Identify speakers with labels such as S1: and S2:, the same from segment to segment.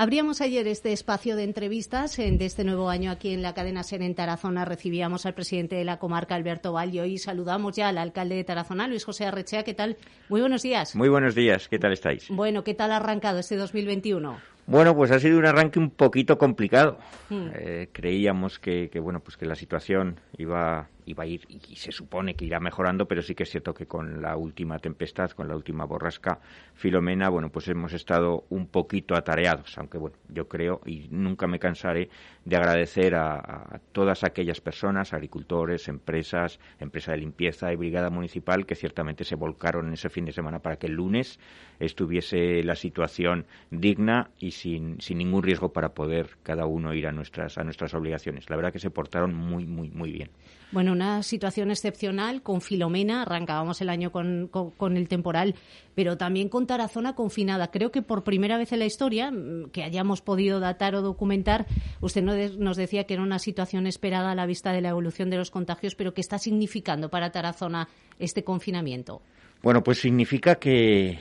S1: Abríamos ayer este espacio de entrevistas de este nuevo año aquí en la cadena SER en Tarazona. Recibíamos al presidente de la comarca, Alberto Valle, y saludamos ya al alcalde de Tarazona, Luis José Arrechea. ¿Qué tal? Muy buenos días.
S2: Muy buenos días. ¿Qué tal estáis?
S1: Bueno, ¿qué tal ha arrancado este 2021?
S2: Bueno, pues ha sido un arranque un poquito complicado. Hmm. Eh, creíamos que, que, bueno, pues que la situación iba iba a ir y se supone que irá mejorando, pero sí que es cierto que con la última tempestad, con la última borrasca Filomena, bueno, pues hemos estado un poquito atareados, aunque bueno, yo creo y nunca me cansaré de agradecer a, todas aquellas personas, agricultores, empresas, empresa de limpieza y brigada municipal que ciertamente se volcaron en ese fin de semana para que el lunes estuviese la situación digna y sin, sin ningún riesgo para poder cada uno ir a nuestras a nuestras obligaciones. La verdad que se portaron muy muy muy bien.
S1: Bueno, una situación excepcional con Filomena, arrancábamos el año con, el temporal, pero también con Tarazona confinada. Creo que por primera vez en la historia mm, que hayamos podido datar o documentar, usted nos decía que era una situación esperada a la vista de la evolución de los contagios, pero ¿qué está significando para Tarazona este confinamiento?
S2: Bueno, pues significa que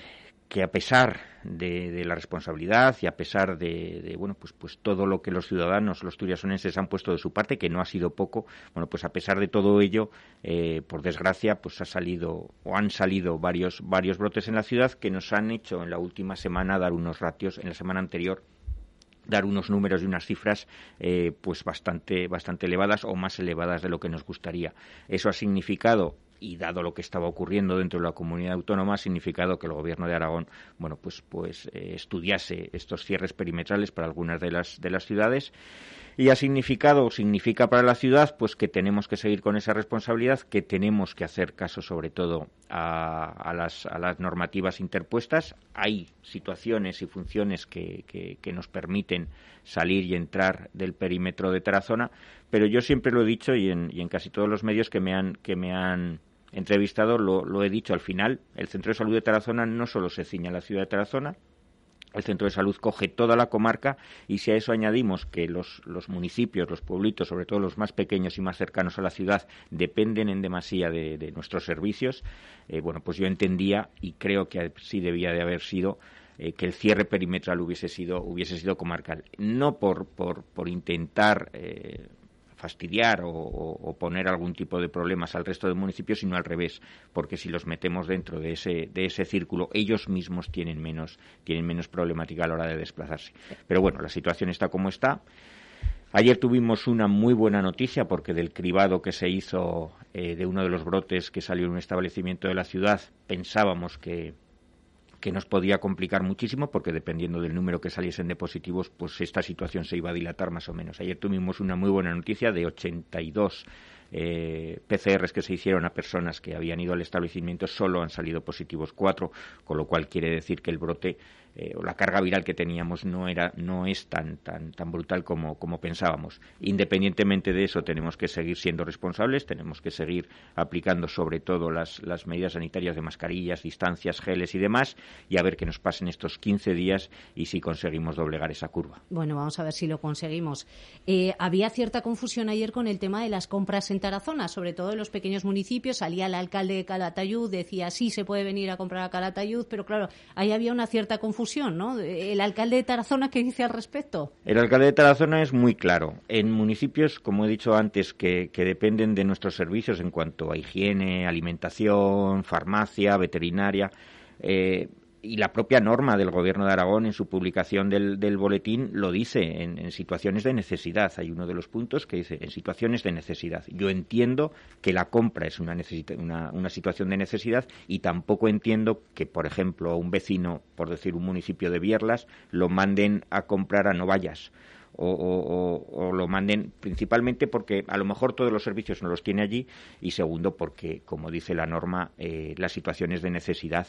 S2: que a pesar de, la responsabilidad y a pesar de, bueno pues pues todo lo que los ciudadanos los turiasonenses han puesto de su parte que no ha sido poco bueno pues a pesar de todo ello eh, por desgracia pues ha salido o han salido varios varios brotes en la ciudad que nos han hecho en la última semana dar unos ratios en la semana anterior dar unos números y unas cifras eh, pues bastante bastante elevadas o más elevadas de lo que nos gustaría. Eso ha significado y dado lo que estaba ocurriendo dentro de la comunidad autónoma ha significado que el gobierno de Aragón bueno pues pues eh, estudiase estos cierres perimetrales para algunas de las de las ciudades y ha significado o significa para la ciudad pues que tenemos que seguir con esa responsabilidad que tenemos que hacer caso sobre todo a, las, a las normativas interpuestas. Hay situaciones y funciones que, nos permiten salir y entrar del perímetro de Tarazona pero yo siempre lo he dicho y en, y en casi todos los medios que me han que me han entrevistado lo, lo, he dicho al final, el Centro de Salud de Tarazona no solo se ciña a la ciudad de Tarazona, el centro de salud coge toda la comarca y si a eso añadimos que los, los, municipios, los pueblitos, sobre todo los más pequeños y más cercanos a la ciudad, dependen en demasía de, nuestros servicios, eh, bueno, pues yo entendía y creo que sí debía de haber sido eh, que el cierre perimetral hubiese sido hubiese sido comarcal, no por por, por intentar eh, fastidiar o, poner algún tipo de problemas al resto de municipios, sino al revés, porque si los metemos dentro de ese, de ese círculo, ellos mismos tienen menos, tienen menos problemática a la hora de desplazarse. Pero bueno, la situación está como está. Ayer tuvimos una muy buena noticia porque del cribado que se hizo eh, de uno de los brotes que salió en un establecimiento de la ciudad pensábamos que, que nos podía complicar muchísimo porque dependiendo del número que saliesen de positivos, pues esta situación se iba a dilatar más o menos. Ayer tuvimos una muy buena noticia de 82 eh, PCRs que se hicieron a personas que habían ido al establecimiento solo han salido positivos cuatro, con lo cual quiere decir que el brote eh, o la carga viral que teníamos no era no es tan tan tan brutal como, como pensábamos. Independientemente de eso, tenemos que seguir siendo responsables, tenemos que seguir aplicando sobre todo las, las medidas sanitarias de mascarillas, distancias, geles y demás, y a ver qué nos pasen estos 15 días y si conseguimos doblegar esa curva.
S1: Bueno, vamos a ver si lo conseguimos. Eh, había cierta confusión ayer con el tema de las compras en Tarazona, sobre todo en los pequeños municipios. Salía el alcalde de Calatayud, decía sí se puede venir a comprar a Calatayud, pero claro, ahí había una cierta confusión El alcalde de Tarazona, ¿qué dice al respecto?
S2: El alcalde de Tarazona es muy claro. En municipios, como he dicho antes, que, dependen de nuestros servicios en cuanto a higiene, alimentación, farmacia, veterinaria, eh, y la propia norma del Gobierno de Aragón en su publicación del, del boletín lo dice en, situaciones de necesidad. Hay uno de los puntos que dice en situaciones de necesidad. Yo entiendo que la compra es una, situación de necesidad y tampoco entiendo que, por ejemplo, a un vecino, por decir un municipio de Bierlas, lo manden a comprar a Novallas. O, o, lo manden principalmente porque a lo mejor todos los servicios no los tiene allí y segundo porque, como dice la norma, eh, las situaciones de necesidad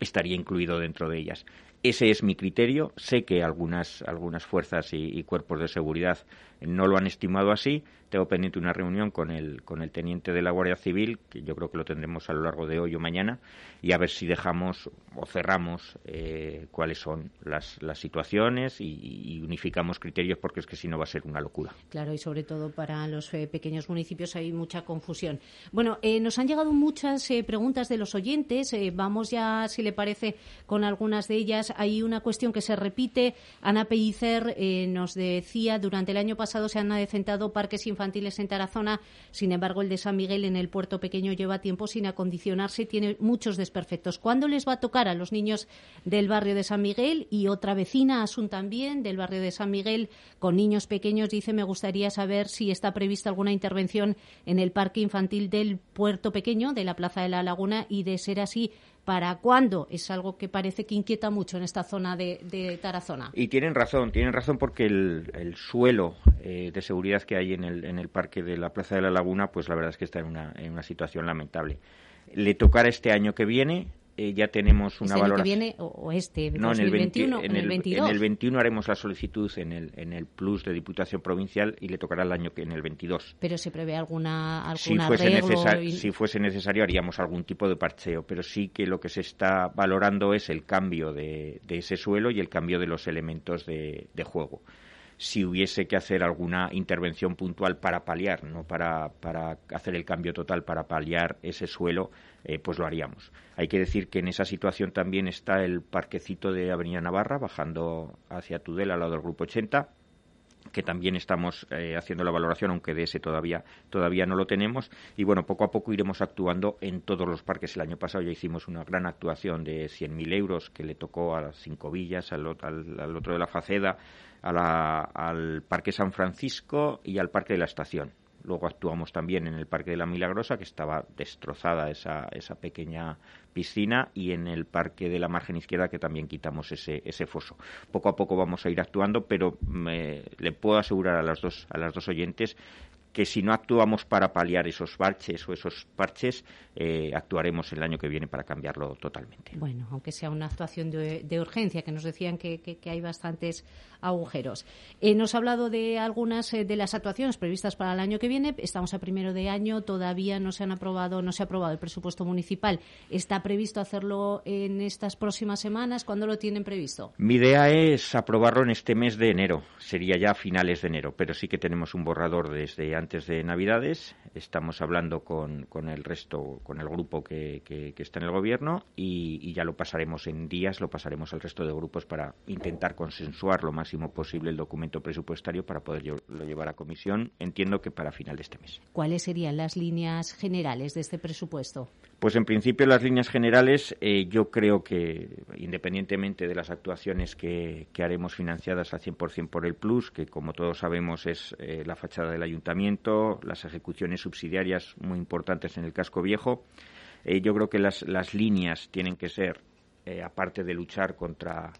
S2: estaría incluido dentro de ellas. Ese es mi criterio. Sé que algunas, algunas fuerzas y, cuerpos de seguridad no lo han estimado así. Tengo pendiente una reunión con el, con el teniente de la Guardia Civil, que yo creo que lo tendremos a lo largo de hoy o mañana, y a ver si dejamos o cerramos eh, cuáles son las, las situaciones y, unificamos criterios, porque es que si no va a ser una locura.
S1: Claro, y sobre todo para los eh, pequeños municipios hay mucha confusión. Bueno, eh, nos han llegado muchas preguntas de los oyentes. vamos ya, si le parece, con algunas de ellas. Hay una cuestión que se repite. Ana Pellicer nos decía, durante el año pasado se han adecentado parques infantiles en Tarazona. Sin embargo, el de San Miguel en el puerto pequeño lleva tiempo sin acondicionarse y tiene muchos desperfectos. ¿Cuándo les va a tocar a los niños del barrio de San Miguel? Y otra vecina, Asun también, del barrio de San Miguel, con niños pequeños, dice, me gustaría saber si está prevista alguna intervención en el parque infantil del puerto pequeño, de la Plaza de la Laguna, y de ser así, ¿Para cuándo? Es algo que parece que inquieta mucho en esta zona de, Tarazona.
S2: Y tienen razón, tienen razón porque el, suelo eh, de seguridad que hay en el, en el parque de la Plaza de la Laguna, pues la verdad es que está en una, en una situación lamentable. Le tocará este año que viene, eh, ya tenemos una
S1: ¿Este
S2: valoración.
S1: que viene o este, no, en el, 21, en, el, 22?
S2: En el 21 haremos la solicitud en el, en el Plus de Diputación Provincial y le tocará el año que en el 22.
S1: Pero se prevé alguna, alguna
S2: si fuese, si fuese necesario haríamos algún tipo de parcheo, pero sí que lo que se está valorando es el cambio de, de ese suelo y el cambio de los elementos de, de juego si hubiese que hacer alguna intervención puntual para paliar, no para, para hacer el cambio total, para paliar ese suelo, eh, pues lo haríamos. Hay que decir que en esa situación también está el parquecito de Avenida Navarra, bajando hacia Tudela, al lado del Grupo 80, que también estamos eh, haciendo la valoración, aunque de ese todavía, todavía no lo tenemos. Y bueno, poco a poco iremos actuando en todos los parques. El año pasado ya hicimos una gran actuación de 100.000 euros que le tocó a las Cinco Villas, al, al otro de la Faceda, al Parque San Francisco y al Parque de la Estación. Luego actuamos también en el Parque de la Milagrosa, que estaba destrozada esa, esa pequeña piscina, y en el Parque de la Margen Izquierda, que también quitamos ese, ese foso. Poco a poco vamos a ir actuando, pero le puedo asegurar a las dos, a las dos oyentes que si no actuamos para paliar esos parches o esos parches, eh, actuaremos el año que viene para cambiarlo totalmente.
S1: Bueno, aunque sea una actuación de, urgencia, que nos decían que, hay bastantes agujeros. Eh, nos ha hablado de algunas eh, de las actuaciones previstas para el año que viene. Estamos a primero de año, todavía no se han aprobado, no se ha aprobado el presupuesto municipal. ¿Está previsto hacerlo en estas próximas semanas? ¿Cuándo lo tienen previsto?
S2: Mi idea es aprobarlo en este mes de enero. Sería ya a finales de enero, pero sí que tenemos un borrador desde antes antes de Navidades. Estamos hablando con, con el resto, con el grupo que, que, está en el gobierno y, ya lo pasaremos en días, lo pasaremos al resto de grupos para intentar consensuar lo máximo posible el documento presupuestario para poderlo llevar a comisión. Entiendo que para final de este mes.
S1: ¿Cuáles serían las líneas generales de este presupuesto?
S2: Pues en principio las líneas generales eh, yo creo que independientemente de las actuaciones que, haremos financiadas al 100% por el Plus, que como todos sabemos es eh, la fachada del ayuntamiento, las ejecuciones subsidiarias muy importantes en el casco viejo, eh, yo creo que las, las líneas tienen que ser, aparte de luchar contra,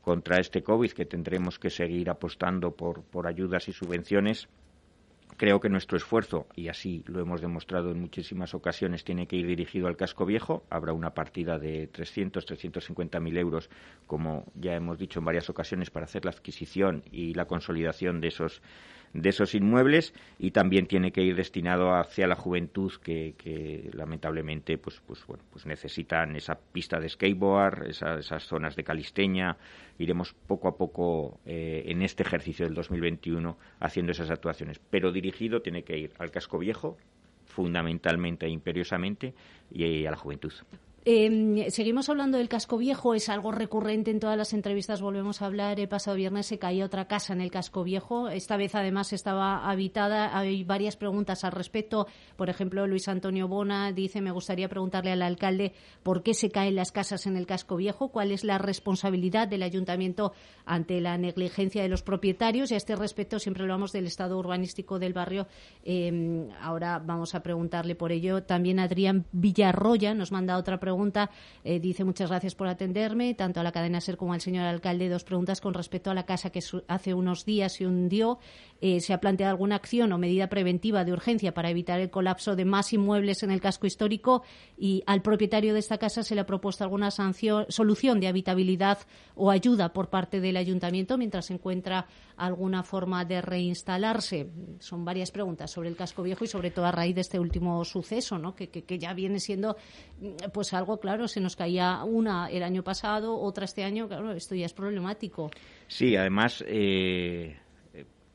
S2: contra este COVID, que tendremos que seguir apostando por, por ayudas y subvenciones, Creo que nuestro esfuerzo, y así lo hemos demostrado en muchísimas ocasiones, tiene que ir dirigido al casco viejo. Habrá una partida de 300, 350 mil euros, como ya hemos dicho en varias ocasiones, para hacer la adquisición y la consolidación de esos de esos inmuebles y también tiene que ir destinado hacia la juventud que, lamentablemente pues pues bueno pues necesitan esa pista de skateboard esas zonas de calisteña. Iremos poco a poco eh, en este ejercicio del 2021 haciendo esas actuaciones. Pero dirigido tiene que ir al casco viejo fundamentalmente e imperiosamente y a la juventud
S1: eh, seguimos hablando del casco viejo, es algo recurrente en todas las entrevistas, volvemos a hablar. El pasado viernes se caía otra casa en el casco viejo, esta vez además estaba habitada. Hay varias preguntas al respecto. Por ejemplo, Luis Antonio Bona dice, me gustaría preguntarle al alcalde por qué se caen las casas en el casco viejo, cuál es la responsabilidad del ayuntamiento ante la negligencia de los propietarios. Y a este respecto siempre hablamos del estado urbanístico del barrio. Eh, ahora vamos a preguntarle por ello. También Adrián Villarroya nos manda otra pregunta Eh, dice muchas gracias por atenderme, tanto a la cadena SER como al señor alcalde. Dos preguntas con respecto a la casa que hace unos días se hundió. Eh, ¿Se ha planteado alguna acción o medida preventiva de urgencia para evitar el colapso de más inmuebles en el casco histórico? Y al propietario de esta casa se le ha propuesto alguna sanción, solución de habitabilidad o ayuda por parte del ayuntamiento mientras se encuentra alguna forma de reinstalarse. Son varias preguntas sobre el casco viejo y sobre todo a raíz de este último suceso, ¿no? que, que, ya viene siendo pues algo claro. Se nos caía una el año pasado, otra este año. Claro, esto ya es problemático.
S2: Sí, además. Eh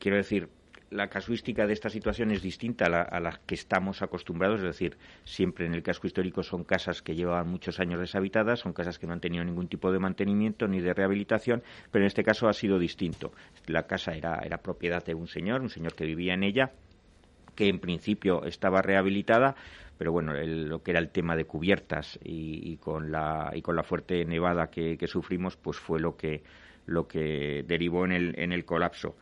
S2: quiero decir, la casuística de esta situación es distinta a la, que estamos acostumbrados, es decir, siempre en el casco histórico son casas que llevan muchos años deshabitadas, son casas que no han tenido ningún tipo de mantenimiento ni de rehabilitación, pero en este caso ha sido distinto. La casa era, era propiedad de un señor, un señor que vivía en ella, que en principio estaba rehabilitada, pero bueno, lo que era el tema de cubiertas y, con la y con la fuerte nevada que, sufrimos, pues fue lo que lo que derivó en el, en el colapso.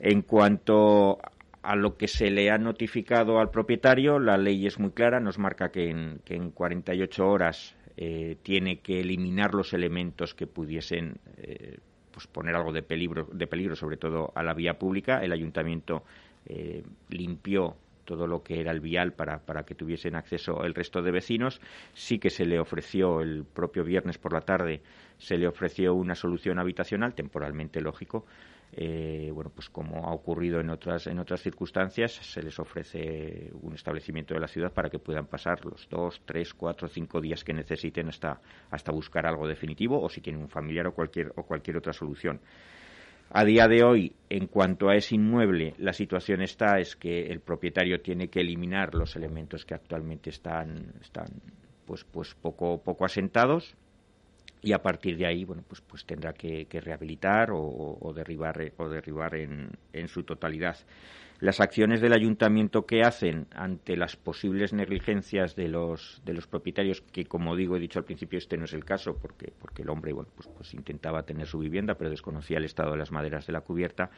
S2: En cuanto a lo que se le ha notificado al propietario, la ley es muy clara, nos marca que en, que en 48 horas eh, tiene que eliminar los elementos que pudiesen eh, pues poner algo de peligro, de peligro, sobre todo a la vía pública. El ayuntamiento eh, limpió todo lo que era el vial para, para que tuviesen acceso el resto de vecinos. Sí que se le ofreció el propio viernes por la tarde, se le ofreció una solución habitacional, temporalmente lógico, eh, bueno, pues como ha ocurrido en otras, en otras circunstancias, se les ofrece un establecimiento de la ciudad para que puedan pasar los dos, tres, cuatro, cinco días que necesiten hasta, hasta buscar algo definitivo o si tienen un familiar o cualquier, o cualquier otra solución. A día de hoy, en cuanto a ese inmueble, la situación está es que el propietario tiene que eliminar los elementos que actualmente están, están pues, pues poco, poco asentados y a partir de ahí bueno pues pues tendrá que, rehabilitar o, derribar o derribar en, en, su totalidad las acciones del ayuntamiento que hacen ante las posibles negligencias de los de los propietarios que como digo he dicho al principio este no es el caso porque porque el hombre bueno pues, pues intentaba tener su vivienda pero desconocía el estado de las maderas de la cubierta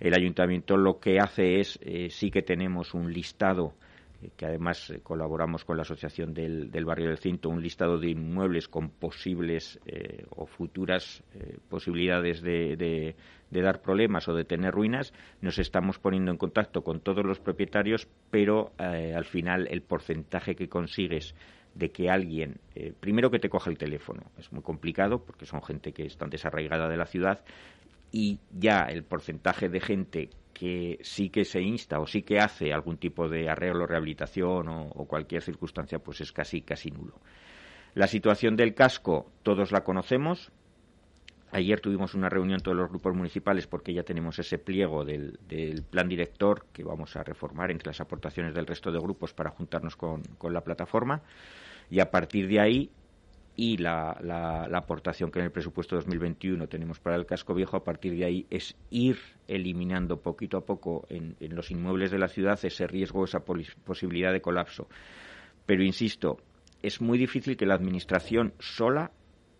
S2: el ayuntamiento lo que hace es eh, sí que tenemos un listado eh, que además eh, colaboramos con la Asociación del, Barrio del Cinto, un listado de inmuebles con posibles eh, o futuras posibilidades de, dar problemas o de tener ruinas. Nos estamos poniendo en contacto con todos los propietarios, pero al final el porcentaje que consigues de que alguien, primero que te coja el teléfono, es muy complicado porque son gente que está desarraigada de la ciudad, y ya el porcentaje de gente que sí que se insta o sí que hace algún tipo de arreglo, rehabilitación o, cualquier circunstancia, pues es casi, casi nulo. La situación del casco, todos la conocemos. Ayer tuvimos una reunión todos los grupos municipales porque ya tenemos ese pliego del, plan director que vamos a reformar entre las aportaciones del resto de grupos para juntarnos con, con la plataforma. Y a partir de ahí y la, la, aportación que en el presupuesto 2021 tenemos para el casco viejo, a partir de ahí es ir eliminando poquito a poco en, los inmuebles de la ciudad ese riesgo, esa posibilidad de colapso. Pero insisto, es muy difícil que la Administración sola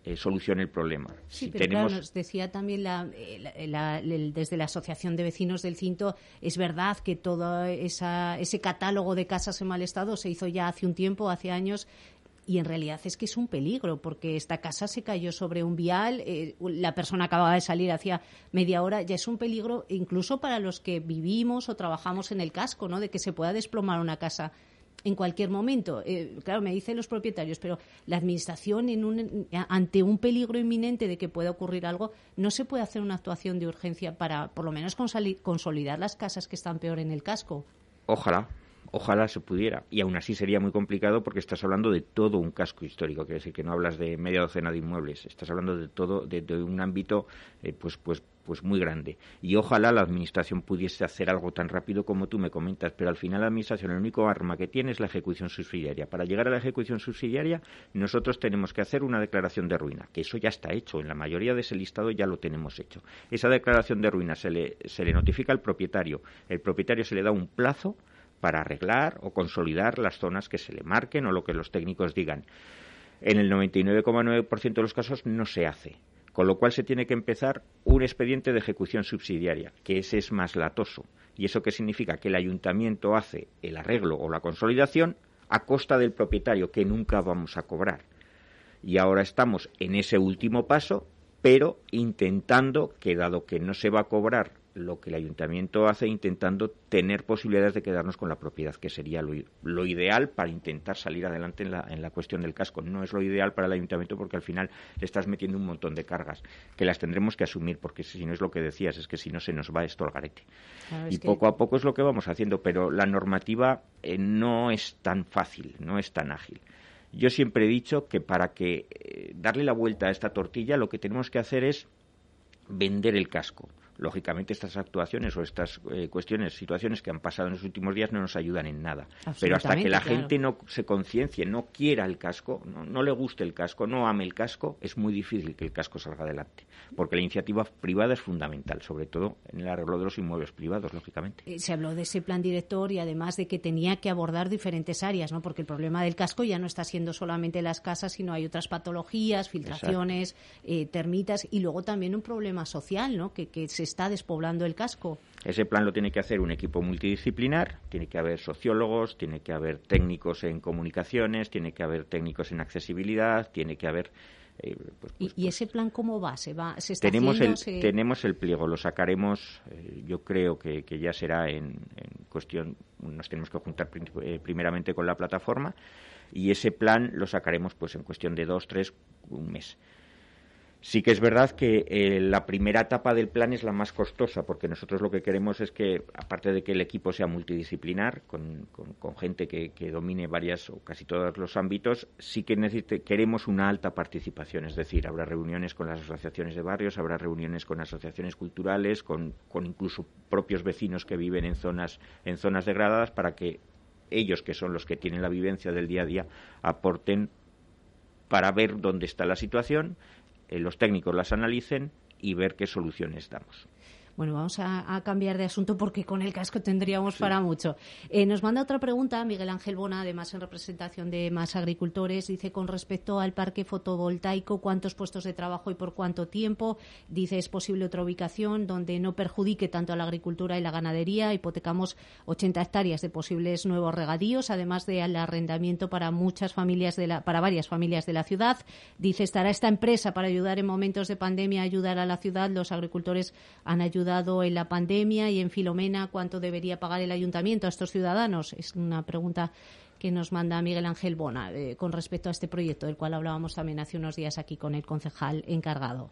S2: eh, solucione el problema.
S1: Sí, pero claro, nos decía también eh, desde la Asociación de Vecinos del Cinto, es verdad que todo ese catálogo de casas en mal estado se hizo ya hace un tiempo, hace años, y en realidad es que es un peligro porque esta casa se cayó sobre un vial, eh, la persona acababa de salir hacía media hora, ya es un peligro incluso para los que vivimos o trabajamos en el casco, ¿no? De que se pueda desplomar una casa en cualquier momento. Eh, claro, me dicen los propietarios, pero la administración en un, ante un peligro inminente de que pueda ocurrir algo, no se puede hacer una actuación de urgencia para por lo menos consolidar las casas que están peor en el casco.
S2: Ojalá, Ojalá se pudiera. Y aún así sería muy complicado porque estás hablando de todo un casco histórico. Quiere decir que no hablas de media docena de inmuebles. Estás hablando de todo, de, un ámbito, eh, pues, pues, pues muy grande. Y ojalá la administración pudiese hacer algo tan rápido como tú me comentas. Pero al final la administración, el único arma que tiene es la ejecución subsidiaria. Para llegar a la ejecución subsidiaria, nosotros tenemos que hacer una declaración de ruina, que eso ya está hecho. En la mayoría de ese listado ya lo tenemos hecho. Esa declaración de ruina se le, se le notifica al propietario. El propietario se le da un plazo para arreglar o consolidar las zonas que se le marquen o lo que los técnicos digan. En el 99,9% de los casos no se hace, con lo cual se tiene que empezar un expediente de ejecución subsidiaria, que ese es más latoso. ¿Y eso qué significa? Que el ayuntamiento hace el arreglo o la consolidación a costa del propietario, que nunca vamos a cobrar. Y ahora estamos en ese último paso, pero intentando que, dado que no se va a cobrar lo que el ayuntamiento hace intentando tener posibilidades de quedarnos con la propiedad, que sería lo, ideal para intentar salir adelante en la, en la, cuestión del casco. No es lo ideal para el ayuntamiento porque al final le estás metiendo un montón de cargas que las tendremos que asumir, porque si no es lo que decías, es que si no se nos va esto al garete. y poco a poco es lo que vamos haciendo, pero la normativa eh, no es tan fácil, no es tan ágil. Yo siempre he dicho que para que eh, darle la vuelta a esta tortilla lo que tenemos que hacer es vender el casco lógicamente estas actuaciones o estas eh, cuestiones, situaciones que han pasado en los últimos días no nos ayudan en nada. Pero hasta que la gente no se conciencie, no quiera el casco, no, le guste el casco, no ame el casco, es muy difícil que el casco salga adelante. Porque la iniciativa privada es fundamental, sobre todo en el arreglo de los inmuebles privados, lógicamente.
S1: Eh, se habló de ese plan director y además de que tenía que abordar diferentes áreas, ¿no? Porque el problema del casco ya no está siendo solamente las casas, sino hay otras patologías, filtraciones, eh, termitas y luego también un problema social, ¿no? Que, que se está despoblando el casco.
S2: Ese plan lo tiene que hacer un equipo multidisciplinar, tiene que haber sociólogos, tiene que haber técnicos en comunicaciones, tiene que haber técnicos en accesibilidad, tiene que haber
S1: eh, pues, ¿Y, pues, pues ese plan cómo va? ¿Se va se
S2: está tenemos, el, tenemos el pliego, lo sacaremos, eh, yo creo que, ya será en, cuestión, nos tenemos que juntar eh, primeramente con la plataforma y ese plan lo sacaremos pues en cuestión de dos, tres, un mes. Sí que es verdad que eh, la primera etapa del plan es la más costosa, porque nosotros lo que queremos es que, aparte de que el equipo sea multidisciplinar, con, gente que, domine varias o casi todos los ámbitos, sí que queremos una alta participación. Es decir, habrá reuniones con las asociaciones de barrios, habrá reuniones con asociaciones culturales, con, con incluso propios vecinos que viven en zonas, en zonas degradadas, para que ellos, que son los que tienen la vivencia del día a día, aporten para ver dónde está la situación los técnicos las analicen y ver qué soluciones damos.
S1: Bueno, vamos a, cambiar de asunto porque con el casco tendríamos para mucho. Eh, nos manda otra pregunta Miguel Ángel Bona, además en representación de más agricultores. Dice con respecto al parque fotovoltaico, ¿cuántos puestos de trabajo y por cuánto tiempo? Dice, ¿es posible otra ubicación donde no perjudique tanto a la agricultura y la ganadería? Hipotecamos 80 hectáreas de posibles nuevos regadíos, además del arrendamiento para muchas familias de la, para varias familias de la ciudad. Dice, ¿estará esta empresa para ayudar en momentos de pandemia, a ayudar a la ciudad? Los agricultores han ayudado ayudado en la pandemia y en Filomena cuánto debería pagar el ayuntamiento a estos ciudadanos? Es una pregunta que nos manda Miguel Ángel Bona eh, con respecto a este proyecto, del cual hablábamos también hace unos días aquí con el concejal encargado.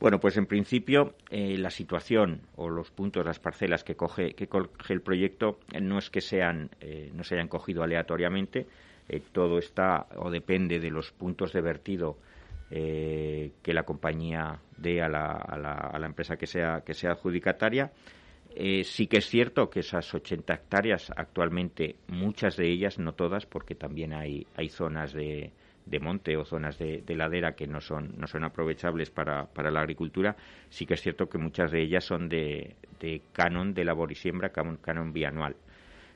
S2: Bueno, pues en principio eh, la situación o los puntos, las parcelas que coge, que coge el proyecto eh, no es que sean, no se hayan cogido aleatoriamente, todo está o depende de los puntos de vertido eh, que la compañía dé a la, a la, a la empresa que sea, que sea adjudicataria. Eh, sí que es cierto que esas 80 hectáreas actualmente, muchas de ellas, no todas, porque también hay, hay zonas de, de monte o zonas de, ladera que no son, no son aprovechables para, para, la agricultura, sí que es cierto que muchas de ellas son de, de canon de labor y siembra, canon, canon bianual.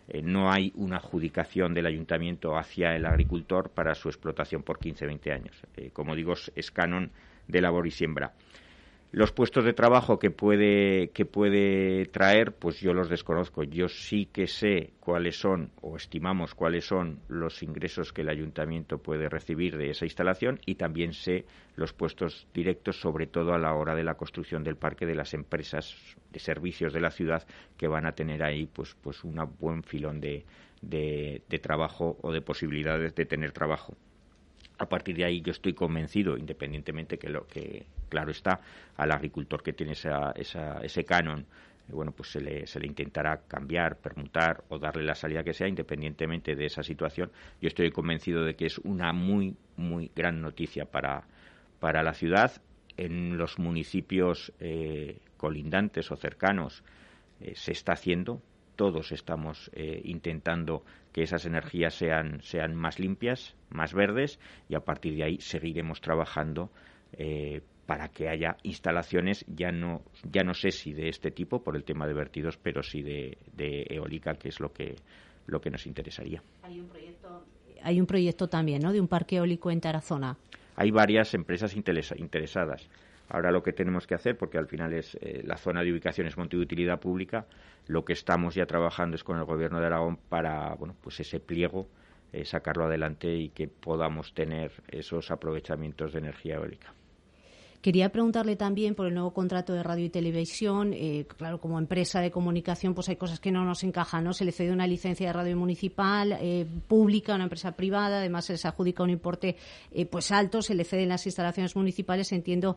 S2: Eh, no hay una adjudicación del ayuntamiento hacia el agricultor para su explotación por 15-20 años. Eh, como digo, es canon de labor y siembra. Los puestos de trabajo que puede, que puede traer, pues yo los desconozco. Yo sí que sé cuáles son, o estimamos cuáles son los ingresos que el ayuntamiento puede recibir de esa instalación y también sé los puestos directos, sobre todo a la hora de la construcción del parque de las empresas de servicios de la ciudad que van a tener ahí pues, pues un buen filón de, de trabajo o de posibilidades de tener trabajo a partir de ahí yo estoy convencido, independientemente que lo que, claro está, al agricultor que tiene esa, ese canon, eh, bueno, pues se le, se le intentará cambiar, permutar o darle la salida que sea, independientemente de esa situación. Yo estoy convencido de que es una muy, muy gran noticia para, para la ciudad. En los municipios eh, colindantes o cercanos eh, se está haciendo, todos estamos intentando que esas energías sean, sean más limpias, más verdes y a partir de ahí seguiremos trabajando para que haya instalaciones ya no ya no sé si de este tipo por el tema de vertidos pero sí de, eólica que es lo que lo que nos interesaría.
S1: Hay un proyecto hay un proyecto también no de un parque eólico en Tarazona.
S2: Hay varias empresas interesadas. Ahora lo que tenemos que hacer, porque al final es eh, la zona de ubicación es monte de utilidad pública, lo que estamos ya trabajando es con el Gobierno de Aragón para, bueno, pues ese pliego sacarlo adelante y que podamos tener esos aprovechamientos de energía eólica.
S1: Quería preguntarle también por el nuevo contrato de radio y televisión. Eh, claro, como empresa de comunicación, pues hay cosas que no nos encajan, ¿no? Se le cede una licencia de radio municipal, eh, pública, una empresa privada, además se les adjudica un importe eh, pues alto, se le ceden las instalaciones municipales. Entiendo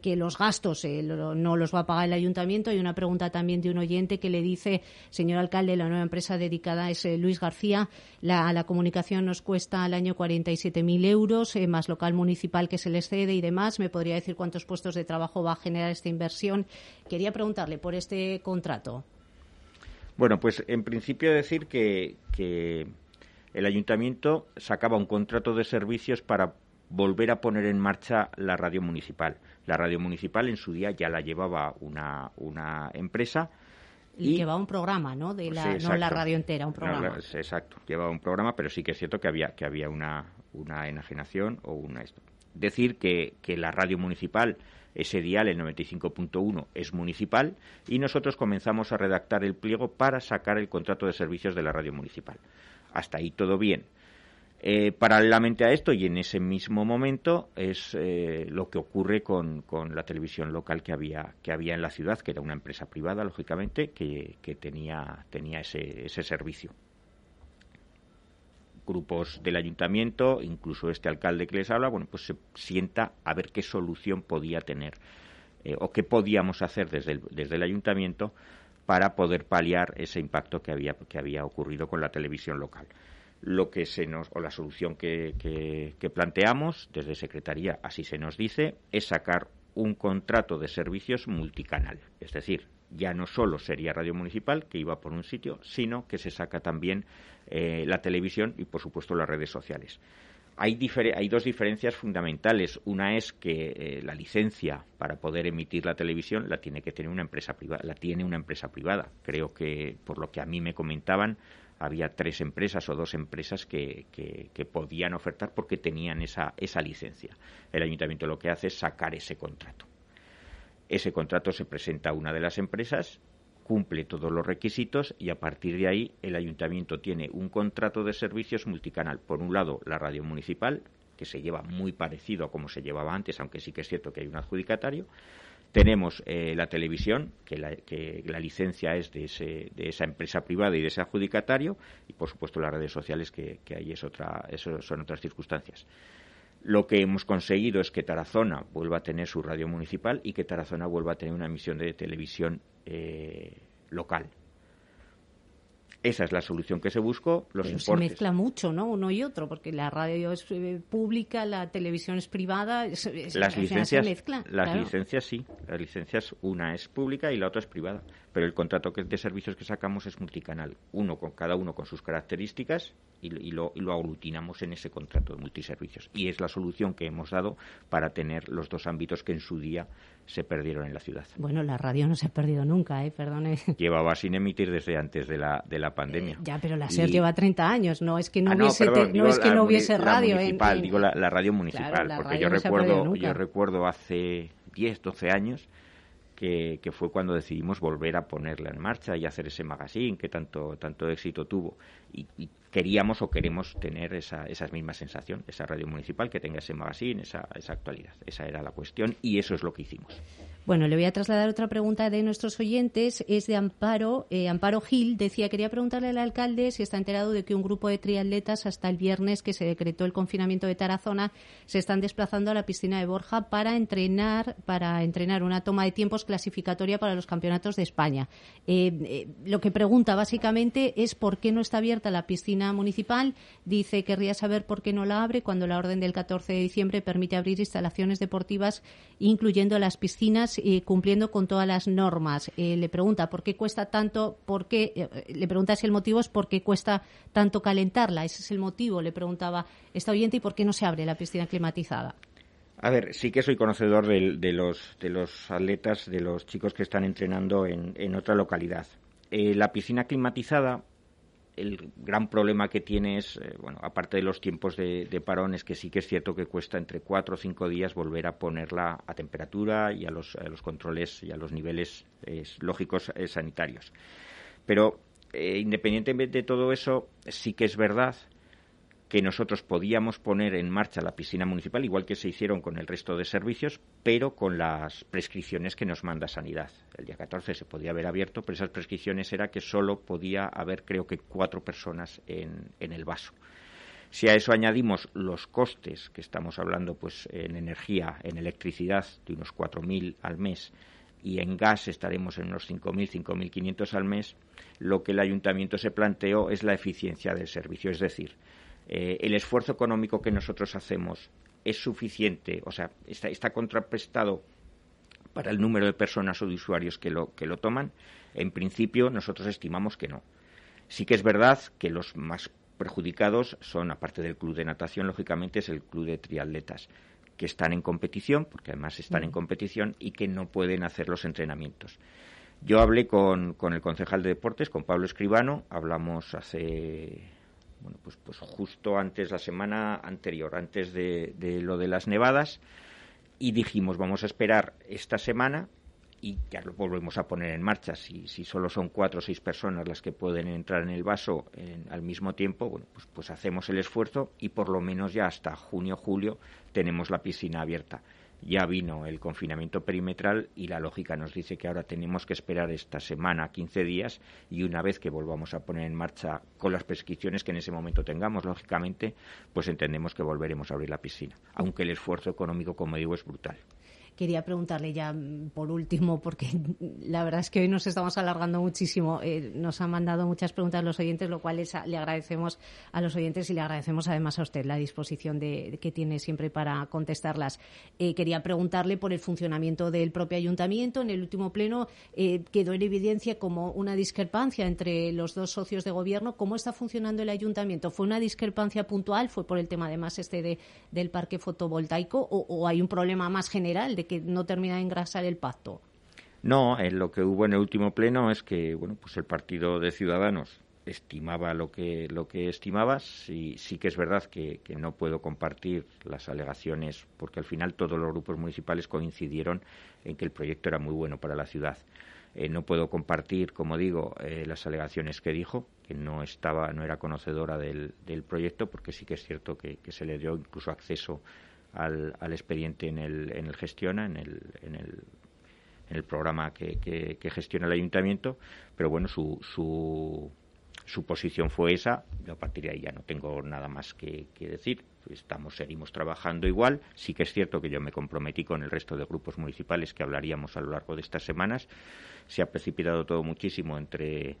S1: que los gastos no los va a pagar el ayuntamiento. Hay una pregunta también de un oyente que le dice, señor alcalde, la nueva empresa dedicada es Luis García, la, comunicación nos cuesta al año 47.000 euros, más local municipal que se les cede y demás. ¿Me podría decir cuántos puestos de trabajo va a generar esta inversión. Quería preguntarle por este contrato.
S2: Bueno, pues en principio decir que, el ayuntamiento sacaba un contrato de servicios para volver a poner en marcha la radio municipal. La radio municipal en su día ya la llevaba una, una empresa.
S1: Y, llevaba un programa, ¿no? De la, no la radio entera, un programa.
S2: exacto, llevaba un programa, pero sí que es cierto que había, que había una, una enajenación o una decir que, la radio municipal, ese dial, el 95.1, es municipal y nosotros comenzamos a redactar el pliego para sacar el contrato de servicios de la radio municipal. Hasta ahí todo bien. Eh, paralelamente a esto y en ese mismo momento es eh, lo que ocurre con, la televisión local que había, que había en la ciudad, que era una empresa privada, lógicamente, que, tenía, tenía ese, ese servicio grupos del ayuntamiento, incluso este alcalde que les habla, bueno, pues se sienta a ver qué solución podía tener eh, o qué podíamos hacer desde el, desde el ayuntamiento para poder paliar ese impacto que había, que había ocurrido con la televisión local. Lo que se nos, o la solución que, que planteamos desde Secretaría, así se nos dice, es sacar un contrato de servicios multicanal. Es decir, ya no solo sería radio municipal, que iba por un sitio, sino que se saca también eh, la televisión y, por supuesto, las redes sociales. Hay, hay dos diferencias fundamentales. Una es que eh, la licencia para poder emitir la televisión la tiene que tener una empresa privada. La tiene una empresa privada. Creo que, por lo que a mí me comentaban, había tres empresas o dos empresas que, que, podían ofertar porque tenían esa, esa licencia. El ayuntamiento lo que hace es sacar ese contrato. Ese contrato se presenta a una de las empresas, cumple todos los requisitos y a partir de ahí el ayuntamiento tiene un contrato de servicios multicanal. Por un lado, la radio municipal, que se lleva muy parecido a como se llevaba antes, aunque sí que es cierto que hay un adjudicatario. Tenemos eh, la televisión, que la, licencia es de, esa empresa privada y de ese adjudicatario, y por supuesto las redes sociales, que, ahí es otra, eso son otras circunstancias. Lo que hemos conseguido es que Tarazona vuelva a tener su radio municipal y que Tarazona vuelva a tener una emisión de televisión eh, local. Esa es la solución que se buscó. Los
S1: se mezcla mucho, ¿no? Uno y otro, porque la radio es eh, pública, la televisión es privada.
S2: las licencias, las licencias sí. Las licencias una es pública y la otra es privada. Pero el contrato de servicios que sacamos es multicanal. Uno con cada uno con sus características y, lo, y lo aglutinamos en ese contrato de multiservicios. Y es la solución que hemos dado para tener los dos ámbitos que en su día se perdieron en la ciudad.
S1: Bueno, la radio no se ha perdido nunca, ¿eh? Perdone.
S2: Llevaba sin emitir desde antes de la, de la pandemia. Eh,
S1: ya, pero la SER lleva 30 años, no es que no, ah, hubiese, no, es que no hubiese radio.
S2: Municipal, digo la, radio municipal, porque yo, recuerdo, yo recuerdo hace 10, 12 años que, que, fue cuando decidimos volver a ponerla en marcha y hacer ese magazine que tanto, tanto éxito tuvo. Y, queríamos o queremos tener esa, esa misma sensación, esa radio municipal que tenga ese magazine, esa, esa actualidad. Esa era la cuestión y eso es lo que hicimos.
S1: Bueno, le voy a trasladar otra pregunta de nuestros oyentes. Es de Amparo. Eh, Amparo Gil decía, quería preguntarle al alcalde si está enterado de que un grupo de triatletas hasta el viernes que se decretó el confinamiento de Tarazona se están desplazando a la piscina de Borja para entrenar, para entrenar una toma de tiempos clasificatoria para los campeonatos de España. Eh, eh, lo que pregunta básicamente es por qué no está abierta la piscina municipal. Dice, querría saber por qué no la abre cuando la orden del 14 de diciembre permite abrir instalaciones deportivas, incluyendo las piscinas y cumpliendo con todas las normas. Eh, le pregunta por qué cuesta tanto, por qué, eh, le pregunta si el motivo es por qué cuesta tanto calentarla. Ese es el motivo, le preguntaba esta oyente, y por qué no se abre la piscina climatizada.
S2: A ver, sí que soy conocedor de, los, de los atletas, de los chicos que están entrenando en, otra localidad. Eh, la piscina climatizada el gran problema que tiene es, eh, bueno, aparte de los tiempos de, parón, es que sí que es cierto que cuesta entre cuatro o cinco días volver a ponerla a temperatura y a los, controles y a los niveles lógicos eh, sanitarios. Pero eh, independientemente de todo eso, sí que es verdad que nosotros podíamos poner en marcha la piscina municipal, igual que se hicieron con el resto de servicios, pero con las prescripciones que nos manda Sanidad. El día 14 se podía haber abierto, pero esas prescripciones era que solo podía haber, creo que, cuatro personas en, en el vaso. Si a eso añadimos los costes, que estamos hablando pues en energía, en electricidad, de unos 4.000 al mes, y en gas estaremos en unos 5.000, 5.500 al mes, lo que el ayuntamiento se planteó es la eficiencia del servicio. Es decir, eh, el esfuerzo económico que nosotros hacemos es suficiente, o sea, está, está contraprestado para el número de personas o de usuarios que lo, que lo toman, en principio nosotros estimamos que no. Sí que es verdad que los más perjudicados son, aparte del club de natación, lógicamente es el club de triatletas, que están en competición, porque además están en competición y que no pueden hacer los entrenamientos. Yo hablé con, con el concejal de deportes, con Pablo Escribano, hablamos hace bueno, pues, pues justo antes, la semana anterior, antes de, lo de las nevadas, y dijimos, vamos a esperar esta semana y ya lo volvemos a poner en marcha. Si, si solo son cuatro o seis personas las que pueden entrar en el vaso al mismo tiempo, bueno, pues, pues hacemos el esfuerzo y por lo menos ya hasta junio, julio tenemos la piscina abierta ya vino el confinamiento perimetral y la lógica nos dice que ahora tenemos que esperar esta semana, 15 días, y una vez que volvamos a poner en marcha con las prescripciones que en ese momento tengamos, lógicamente, pues entendemos que volveremos a abrir la piscina, aunque el esfuerzo económico, como digo, es brutal
S1: quería preguntarle ya mm, por último, porque la verdad es que hoy nos estamos alargando muchísimo. Eh, nos han mandado muchas preguntas los oyentes, lo cual le agradecemos a los oyentes y le agradecemos además a usted la disposición de, que tiene siempre para contestarlas. Eh, quería preguntarle por el funcionamiento del propio ayuntamiento. En el último pleno eh, quedó en evidencia como una discrepancia entre los dos socios de gobierno. ¿Cómo está funcionando el ayuntamiento? ¿Fue una discrepancia puntual? ¿Fue por el tema además este de, del parque fotovoltaico? ¿O, o hay un problema más general de que no termina de engrasar el pacto.
S2: No, en lo que hubo en el último pleno es que bueno, pues el Partido de Ciudadanos estimaba lo que lo que estimaba. Sí, sí que es verdad que, no puedo compartir las alegaciones porque al final todos los grupos municipales coincidieron en que el proyecto era muy bueno para la ciudad. Eh, no puedo compartir, como digo, eh, las alegaciones que dijo, que no estaba, no era conocedora del, del proyecto, porque sí que es cierto que, que se le dio incluso acceso al, al expediente en el, en el Gestiona, en el, en el, en el programa que, que, gestiona el ayuntamiento, pero bueno, su, su, su posición fue esa, yo a partir de ahí ya no tengo nada más que, que, decir. Estamos, seguimos trabajando igual. Sí que es cierto que yo me comprometí con el resto de grupos municipales que hablaríamos a lo largo de estas semanas. Se ha precipitado todo muchísimo entre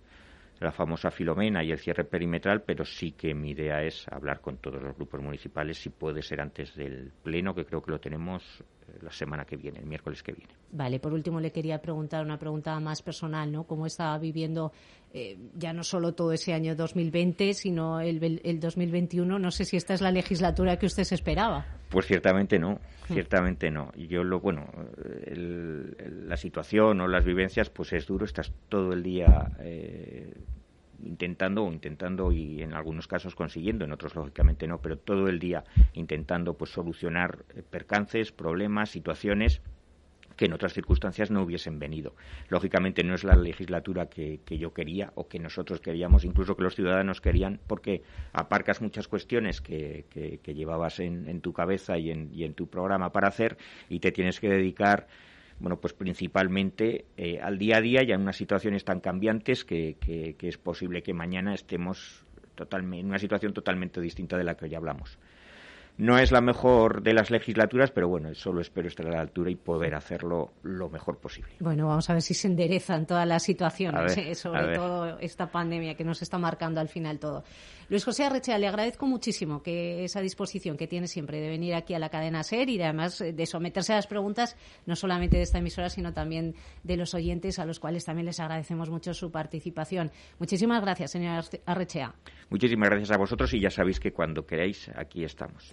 S2: la famosa Filomena y el cierre perimetral, pero sí que mi idea es hablar con todos los grupos municipales, si puede ser antes del pleno, que creo que lo tenemos la semana que viene, el miércoles que viene.
S1: Vale, por último le quería preguntar una pregunta más personal, ¿no? ¿Cómo está viviendo eh, ya no solo todo ese año 2020, sino el, el 2021? No sé si esta es la legislatura que usted se esperaba.
S2: Pues ciertamente no, ciertamente no. Yo lo, bueno, la situación o las vivencias, pues es duro, estás todo el día eh, intentando o intentando y en algunos casos consiguiendo, en otros lógicamente no, pero todo el día intentando pues solucionar eh, percances, problemas, situaciones que en otras circunstancias no hubiesen venido. Lógicamente no es la legislatura que, yo quería o que nosotros queríamos, incluso que los ciudadanos querían, porque aparcas muchas cuestiones que, que, llevabas en, tu cabeza y en, y en tu programa para hacer y te tienes que dedicar bueno, pues principalmente eh, al día a día y en unas situaciones tan cambiantes que, es posible que mañana estemos en una situación totalmente distinta de la que hoy hablamos. No es la mejor de las legislaturas, pero bueno, solo espero estar a la altura y poder hacerlo lo mejor posible.
S1: Bueno, vamos a ver si se enderezan todas las situaciones, eh, sobre todo esta pandemia que nos está marcando al final todo. Luis José Arrechea, le agradezco muchísimo que esa disposición que tiene siempre de venir aquí a la cadena SER y además de someterse a las preguntas, no solamente de esta emisora, sino también de los oyentes, a los cuales también les agradecemos mucho su participación. Muchísimas gracias, señora Arrechea.
S2: Muchísimas gracias a vosotros y ya sabéis que cuando queráis aquí estamos.